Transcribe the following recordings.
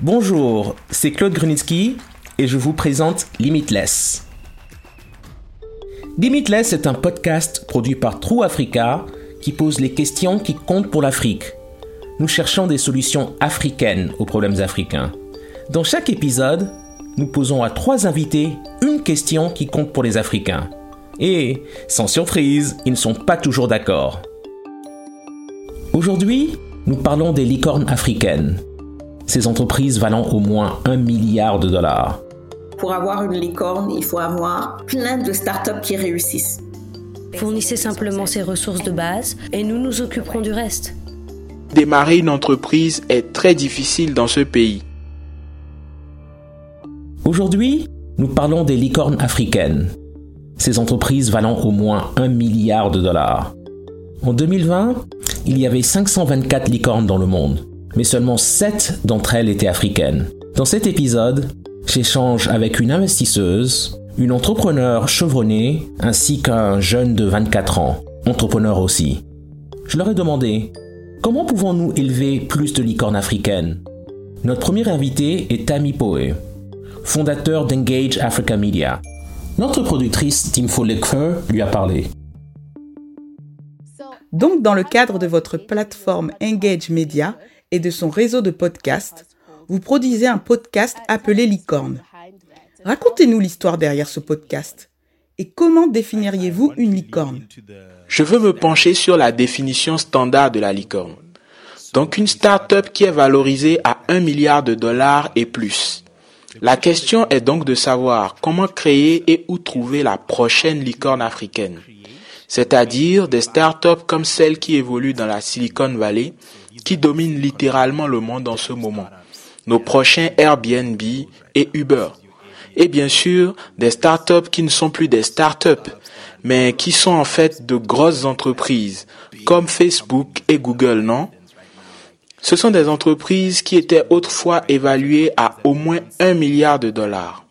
Bonjour, c'est Claude Grunitsky et je vous présente Limitless. Limitless est un podcast produit par True Africa qui pose les questions qui comptent pour l'Afrique. Nous cherchons des solutions africaines aux problèmes africains. Dans chaque épisode, nous posons à trois invités une question qui compte pour les Africains. Et, sans surprise, ils ne sont pas toujours d'accord. Aujourd'hui, nous parlons des licornes africaines ces entreprises valant au moins un milliard de dollars. Pour avoir une licorne, il faut avoir plein de startups qui réussissent. Fournissez simplement ces ressources de base et nous nous occuperons du reste. Démarrer une entreprise est très difficile dans ce pays. Aujourd'hui, nous parlons des licornes africaines. Ces entreprises valant au moins un milliard de dollars. En 2020, il y avait 524 licornes dans le monde mais seulement 7 d'entre elles étaient africaines. Dans cet épisode, j'échange avec une investisseuse, une entrepreneur chevronnée, ainsi qu'un jeune de 24 ans, entrepreneur aussi. Je leur ai demandé, comment pouvons-nous élever plus de licornes africaines? Notre premier invité est Tammy Poe, fondateur d'Engage Africa Media. Notre productrice Timfo Lekfer lui a parlé. Donc, dans le cadre de votre plateforme Engage Media, et de son réseau de podcasts, vous produisez un podcast appelé Licorne. Racontez-nous l'histoire derrière ce podcast. Et comment définiriez-vous une licorne? Je veux me pencher sur la définition standard de la licorne. Donc une start-up qui est valorisée à 1 milliard de dollars et plus. La question est donc de savoir comment créer et où trouver la prochaine licorne africaine. C'est-à-dire des start-up comme celles qui évoluent dans la Silicon Valley qui domine littéralement le monde en ce moment. Nos prochains Airbnb et Uber. Et bien sûr, des startups qui ne sont plus des startups, mais qui sont en fait de grosses entreprises, comme Facebook et Google, non? Ce sont des entreprises qui étaient autrefois évaluées à au moins un milliard de dollars.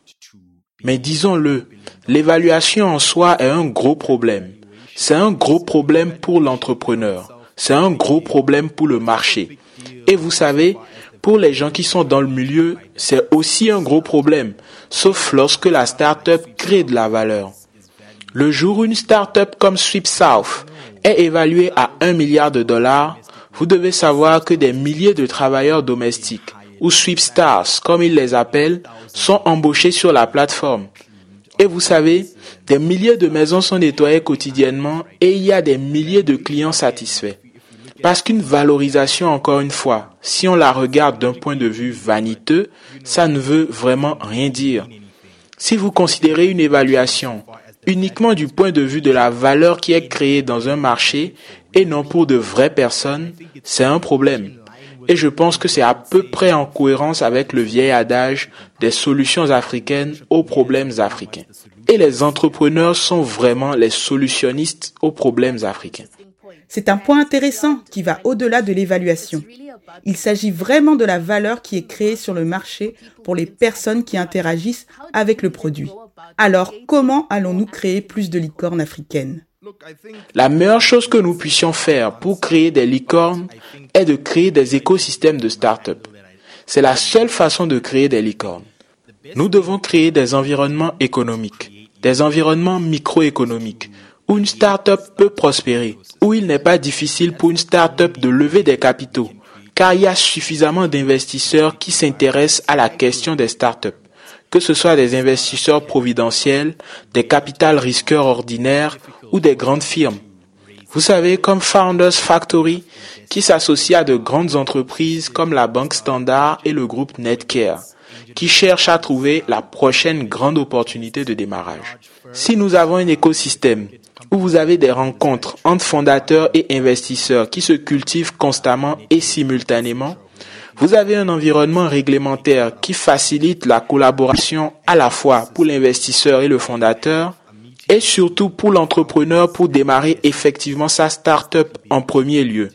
Mais disons-le, l'évaluation en soi est un gros problème. C'est un gros problème pour l'entrepreneur c'est un gros problème pour le marché. Et vous savez, pour les gens qui sont dans le milieu, c'est aussi un gros problème, sauf lorsque la start-up crée de la valeur. Le jour où une start-up comme Sweep South est évaluée à un milliard de dollars, vous devez savoir que des milliers de travailleurs domestiques, ou Sweep Stars comme ils les appellent, sont embauchés sur la plateforme. Et vous savez, des milliers de maisons sont nettoyées quotidiennement et il y a des milliers de clients satisfaits. Parce qu'une valorisation, encore une fois, si on la regarde d'un point de vue vaniteux, ça ne veut vraiment rien dire. Si vous considérez une évaluation uniquement du point de vue de la valeur qui est créée dans un marché et non pour de vraies personnes, c'est un problème. Et je pense que c'est à peu près en cohérence avec le vieil adage des solutions africaines aux problèmes africains. Et les entrepreneurs sont vraiment les solutionnistes aux problèmes africains. C'est un point intéressant qui va au-delà de l'évaluation. Il s'agit vraiment de la valeur qui est créée sur le marché pour les personnes qui interagissent avec le produit. Alors, comment allons-nous créer plus de licornes africaines? La meilleure chose que nous puissions faire pour créer des licornes est de créer des écosystèmes de start-up. C'est la seule façon de créer des licornes. Nous devons créer des environnements économiques, des environnements microéconomiques où une start-up peut prospérer, où il n'est pas difficile pour une start-up de lever des capitaux, car il y a suffisamment d'investisseurs qui s'intéressent à la question des start-up, que ce soit des investisseurs providentiels, des capital risqueurs ordinaires ou des grandes firmes. Vous savez, comme Founders Factory, qui s'associe à de grandes entreprises comme la Banque Standard et le groupe Netcare, qui cherchent à trouver la prochaine grande opportunité de démarrage. Si nous avons un écosystème vous avez des rencontres entre fondateurs et investisseurs qui se cultivent constamment et simultanément, vous avez un environnement réglementaire qui facilite la collaboration à la fois pour l'investisseur et le fondateur, et surtout pour l'entrepreneur pour démarrer effectivement sa start-up en premier lieu.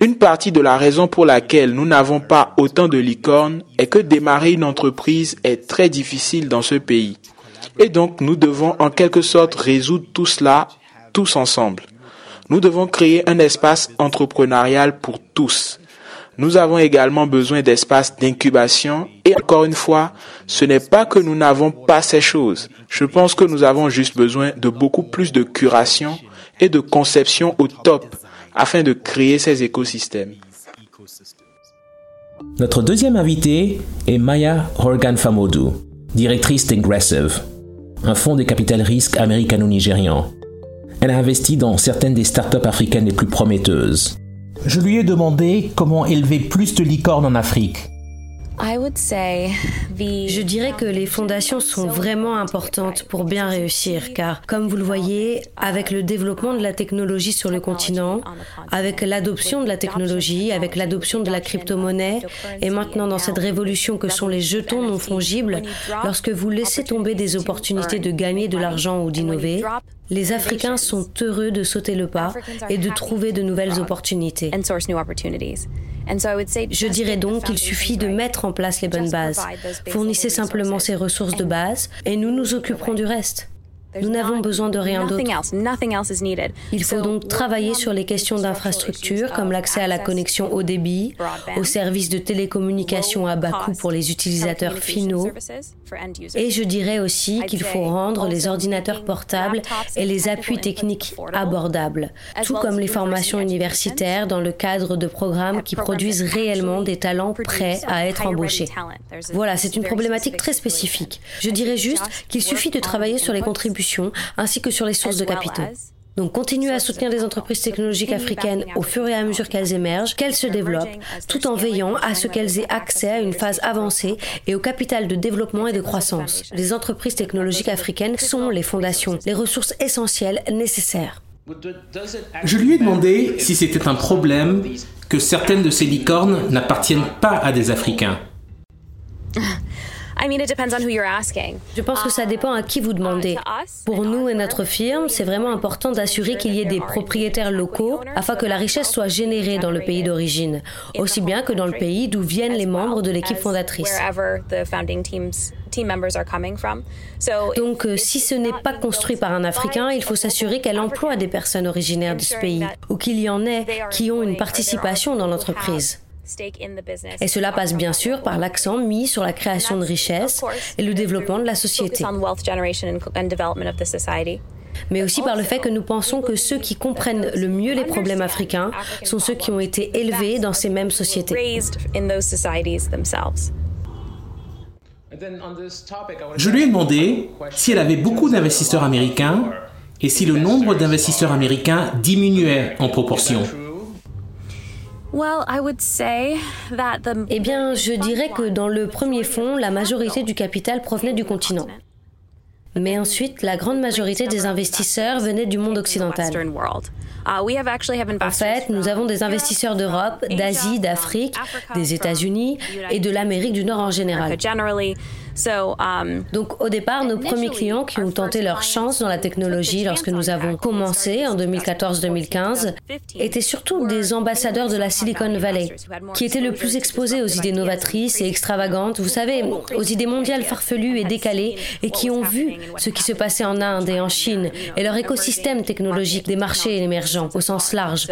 Une partie de la raison pour laquelle nous n'avons pas autant de licornes est que démarrer une entreprise est très difficile dans ce pays. Et donc, nous devons en quelque sorte résoudre tout cela tous ensemble. Nous devons créer un espace entrepreneurial pour tous. nous avons également besoin d'espaces d'incubation et encore une fois, ce n'est pas que nous n'avons pas ces choses. Je pense que nous avons juste besoin de beaucoup plus de curation et de conception au top afin de créer ces écosystèmes. Notre deuxième invité est Maya Horgan Famodou, directrice d'Ingressive, un fonds de capital risque américano-nigérian. Elle a investi dans certaines des startups africaines les plus prometteuses. Je lui ai demandé comment élever plus de licornes en Afrique je dirais que les fondations sont vraiment importantes pour bien réussir, car comme vous le voyez, avec le développement de la technologie sur le continent, avec l'adoption de la technologie, avec l'adoption de la crypto-monnaie, et maintenant dans cette révolution que sont les jetons non fongibles, lorsque vous laissez tomber des opportunités de gagner de l'argent ou d'innover, les Africains sont heureux de sauter le pas et de trouver de nouvelles opportunités. Je dirais donc qu'il suffit de mettre en place les bonnes bases. Fournissez simplement ces ressources de base et nous nous occuperons du reste. Nous n'avons besoin de rien d'autre. Il faut donc travailler sur les questions d'infrastructure comme l'accès à la connexion haut débit, aux services de télécommunication à bas coût pour les utilisateurs finaux. Et je dirais aussi qu'il faut rendre les ordinateurs portables et les appuis techniques abordables, tout comme les formations universitaires dans le cadre de programmes qui produisent réellement des talents prêts à être embauchés. Voilà, c'est une problématique très spécifique. Je dirais juste qu'il suffit de travailler sur les contributions ainsi que sur les sources de capitaux. Donc continuez à soutenir les entreprises technologiques africaines au fur et à mesure qu'elles émergent, qu'elles se développent, tout en veillant à ce qu'elles aient accès à une phase avancée et au capital de développement et de croissance. Les entreprises technologiques africaines sont les fondations, les ressources essentielles nécessaires. Je lui ai demandé si c'était un problème que certaines de ces licornes n'appartiennent pas à des Africains. Je pense que ça dépend à qui vous demandez. Pour nous et notre firme, c'est vraiment important d'assurer qu'il y ait des propriétaires locaux afin que la richesse soit générée dans le pays d'origine, aussi bien que dans le pays d'où viennent les membres de l'équipe fondatrice. Donc, euh, si ce n'est pas construit par un Africain, il faut s'assurer qu'elle emploie des personnes originaires de ce pays ou qu'il y en ait qui ont une participation dans l'entreprise. Et cela passe bien sûr par l'accent mis sur la création de richesses et le développement de la société. Mais aussi par le fait que nous pensons que ceux qui comprennent le mieux les problèmes africains sont ceux qui ont été élevés dans ces mêmes sociétés. Je lui ai demandé si elle avait beaucoup d'investisseurs américains et si le nombre d'investisseurs américains diminuait en proportion. Eh bien, je dirais que dans le premier fonds, la majorité du capital provenait du continent. Mais ensuite, la grande majorité des investisseurs venaient du monde occidental. Uh, en fait, nous avons des investisseurs d'Europe, d'Asie, d'Afrique, des États-Unis et de l'Amérique du Nord en général. Um, Donc au départ, nos premiers clients qui ont tenté leur chance dans la technologie lorsque nous avons commencé en 2014-2015 étaient surtout des ambassadeurs de la Silicon Valley, qui étaient le plus exposés aux idées novatrices et extravagantes, vous savez, aux idées mondiales farfelues et décalées, et qui ont vu ce qui se passait en Inde et en Chine, et leur écosystème technologique des marchés émergents au sens large.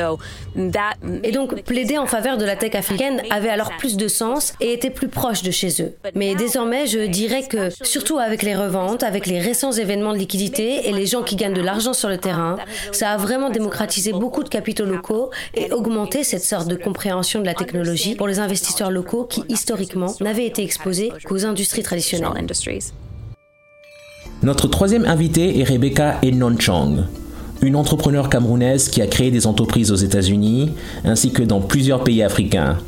Et donc plaider en faveur de la tech africaine avait alors plus de sens et était plus proche de chez eux. Mais désormais, je dirais que, surtout avec les reventes, avec les récents événements de liquidité et les gens qui gagnent de l'argent sur le terrain, ça a vraiment démocratisé beaucoup de capitaux locaux et augmenté cette sorte de compréhension de la technologie pour les investisseurs locaux qui, historiquement, n'avaient été exposés qu'aux industries traditionnelles. Notre troisième invité est Rebecca Enonchong, une entrepreneure camerounaise qui a créé des entreprises aux États-Unis ainsi que dans plusieurs pays africains.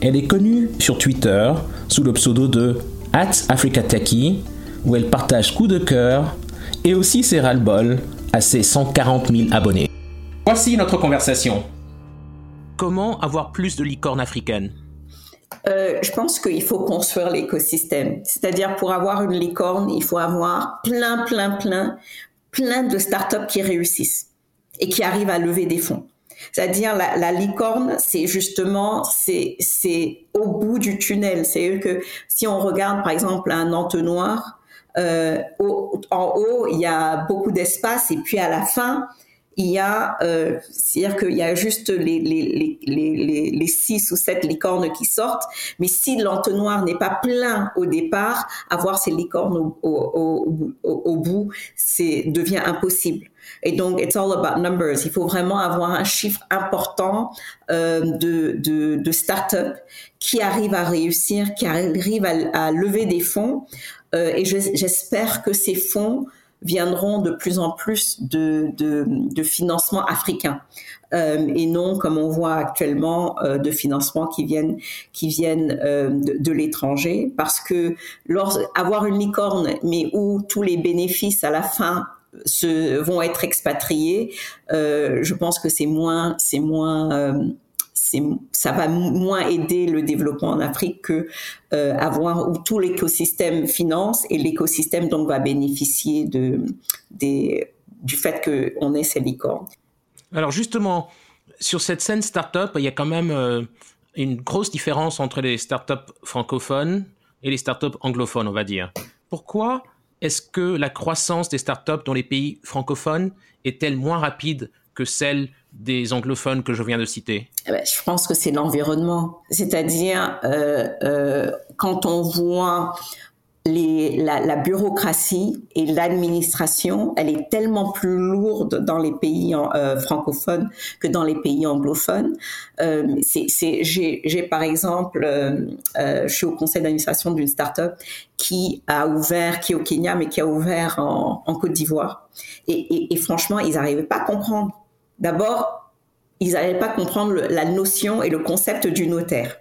Elle est connue sur Twitter sous le pseudo de at Africa où elle partage coup de cœur et aussi ses ras-le-bol à ses 140 000 abonnés. Voici notre conversation. Comment avoir plus de licornes africaines? Euh, je pense qu'il faut construire l'écosystème. C'est-à-dire pour avoir une licorne, il faut avoir plein, plein, plein, plein de startups qui réussissent et qui arrivent à lever des fonds. C'est-à-dire la, la, licorne, c'est justement c'est c'est au bout du tunnel. C'est que si on regarde par exemple un entonnoir, euh, en haut il y a beaucoup d'espace et puis à la fin il y a, euh, c'est-à-dire qu'il y a juste les, les, les, les, six ou sept licornes qui sortent, mais si l'entonnoir n'est pas plein au départ, avoir ces licornes au, au, au, bout, c'est devient impossible. Et donc, it's all about numbers. Il faut vraiment avoir un chiffre important euh, de, de, de start-up qui arrivent à réussir, qui arrivent à, à lever des fonds. Euh, et j'espère que ces fonds viendront de plus en plus de, de, de financements africains euh, et non comme on voit actuellement euh, de financements qui viennent qui viennent euh, de, de l'étranger. Parce que lors, avoir une licorne mais où tous les bénéfices à la fin se, vont être expatriés, euh, je pense que c'est moins c'est moins euh, ça va moins aider le développement en Afrique que euh, avoir où tout l'écosystème finance et l'écosystème donc va bénéficier du fait qu'on ait ces licornes. Alors justement, sur cette scène startup, il y a quand même euh, une grosse différence entre les startups francophones et les startups anglophones, on va dire. Pourquoi est-ce que la croissance des startups dans les pays francophones est-elle moins rapide que celle des anglophones que je viens de citer eh ben, Je pense que c'est l'environnement. C'est-à-dire, euh, euh, quand on voit la, bureaucratie et l'administration, elle est tellement plus lourde dans les pays euh, francophones que dans les pays anglophones. J'ai par exemple, je suis au conseil d'administration d'une start-up qui a ouvert, qui est au Kenya, mais qui a ouvert en, Côte d'Ivoire. Et, et, et, franchement, ils n'arrivaient pas à comprendre. D'abord, ils n'arrivaient pas comprendre la notion et le concept du notaire.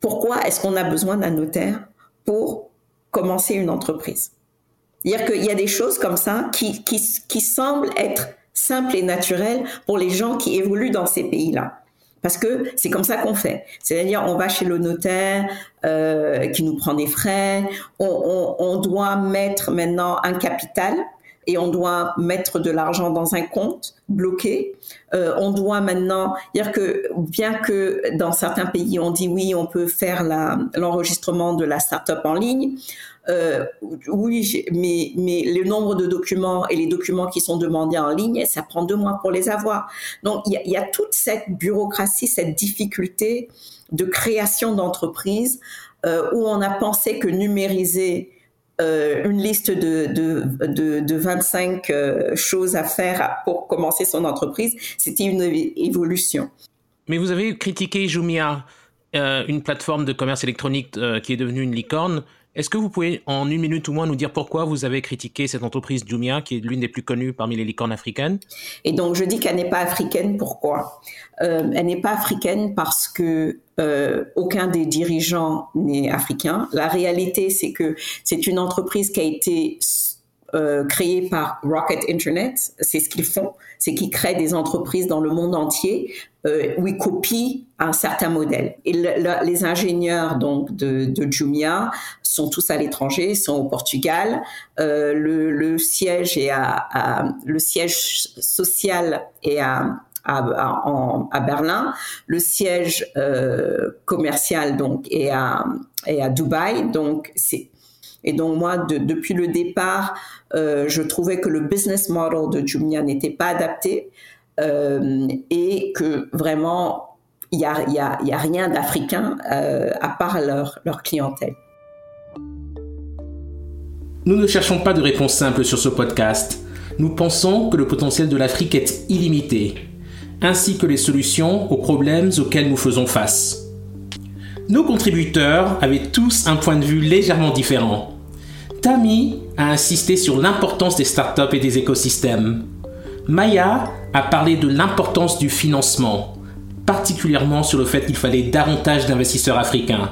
Pourquoi est-ce qu'on a besoin d'un notaire pour commencer une entreprise? C'est-à-dire qu'il y a des choses comme ça qui, semblent être simples et naturelles pour les gens qui évoluent dans ces pays-là. Parce que c'est comme ça qu'on fait. C'est-à-dire, on va chez le notaire euh, qui nous prend des frais. On, doit mettre maintenant un capital et on doit mettre de l'argent dans un compte bloqué. Euh, on doit maintenant dire que bien que dans certains pays on dit oui, on peut faire l'enregistrement de la start-up en ligne. Euh, oui, mais, mais le nombre de documents et les documents qui sont demandés en ligne, ça prend deux mois pour les avoir. Donc il y y a toute cette bureaucratie, cette difficulté de création d'entreprise euh, où on a pensé que numériser euh, une liste de, de, de, de 25 euh, choses à faire pour commencer son entreprise, c'était une évolution. Mais vous avez critiqué Jumia, euh, une plateforme de commerce électronique qui est devenue une licorne. Est-ce que vous pouvez, en une minute ou moins, nous dire pourquoi vous avez critiqué cette entreprise Jumia, qui est l'une des plus connues parmi les licornes africaines? Et donc, je dis qu'elle n'est pas africaine. Pourquoi? Euh, Elle n'est pas africaine parce que euh, aucun des dirigeants n'est africain. La réalité, c'est que c'est une entreprise qui a été euh, créée par Rocket Internet. C'est ce qu'ils font, c'est qu'ils créent des entreprises dans le monde entier euh, où ils copient un certain modèle. Et le, le, les ingénieurs donc de, de, Jumia sont tous à l'étranger, sont au Portugal. Euh, le, le, siège est à, à, le siège social est à à, à, à, Berlin. Le siège euh, commercial donc est à, est à Dubaï. Donc c'est et donc moi, de, depuis le départ, euh, je trouvais que le business model de Jumia n'était pas adapté euh, et que vraiment, il n'y a, y a, rien d'africain euh, à part leur clientèle. Nous ne cherchons pas de réponse simple sur ce podcast. Nous pensons que le potentiel de l'Afrique est illimité, ainsi que les solutions aux problèmes auxquels nous faisons face. Nos contributeurs avaient tous un point de vue légèrement différent. Tammy a insisté sur l'importance des startups et des écosystèmes. Maya a parlé de l'importance du financement, particulièrement sur le fait qu'il fallait davantage d'investisseurs africains.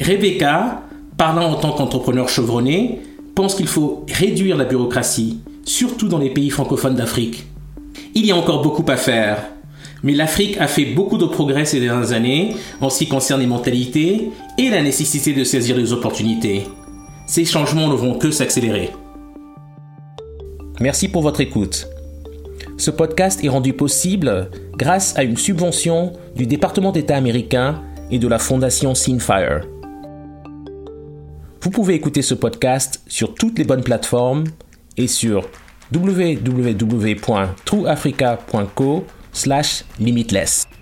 Rebecca, parlant en tant qu'entrepreneur chevronné, pense qu'il faut réduire la bureaucratie, surtout dans les pays francophones d'Afrique. Il y a encore beaucoup à faire, mais l'Afrique a fait beaucoup de progrès ces dernières années en ce qui concerne les mentalités et la nécessité de saisir les opportunités ces changements ne vont que s'accélérer. Merci pour votre écoute. Ce podcast est rendu possible grâce à une subvention du département d'État américain et de la fondation Sinfire. Vous pouvez écouter ce podcast sur toutes les bonnes plateformes et sur www.trueafrica.co/limitless.